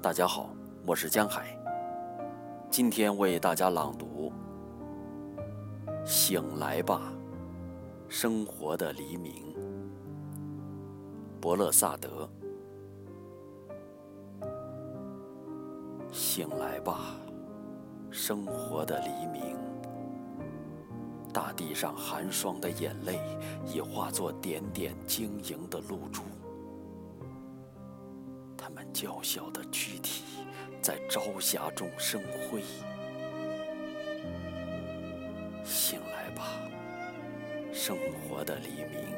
大家好，我是江海。今天为大家朗读《醒来吧，生活的黎明》。伯勒萨德。醒来吧，生活的黎明。大地上寒霜的眼泪已化作点点晶莹的露珠，他们娇小的躯体在朝霞中生辉。醒来吧，生活的黎明。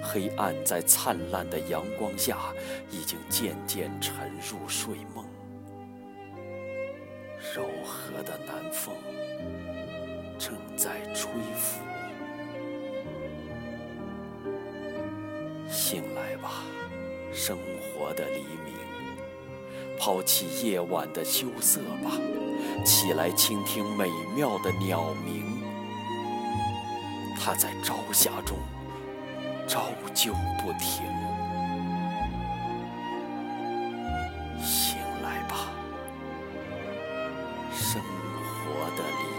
黑暗在灿烂的阳光下已经渐渐沉入睡梦，柔和的南风。正在吹拂，醒来吧，生活的黎明，抛弃夜晚的羞涩吧，起来倾听美妙的鸟鸣。它在朝霞中，朝就不停。醒来吧，生活的黎明。